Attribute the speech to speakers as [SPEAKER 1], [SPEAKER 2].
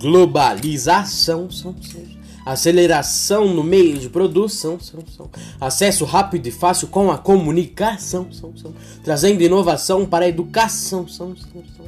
[SPEAKER 1] globalização, são, são, aceleração no meio de produção, são, são, acesso rápido e fácil com a comunicação, são, são, trazendo inovação para a educação, são, são, são.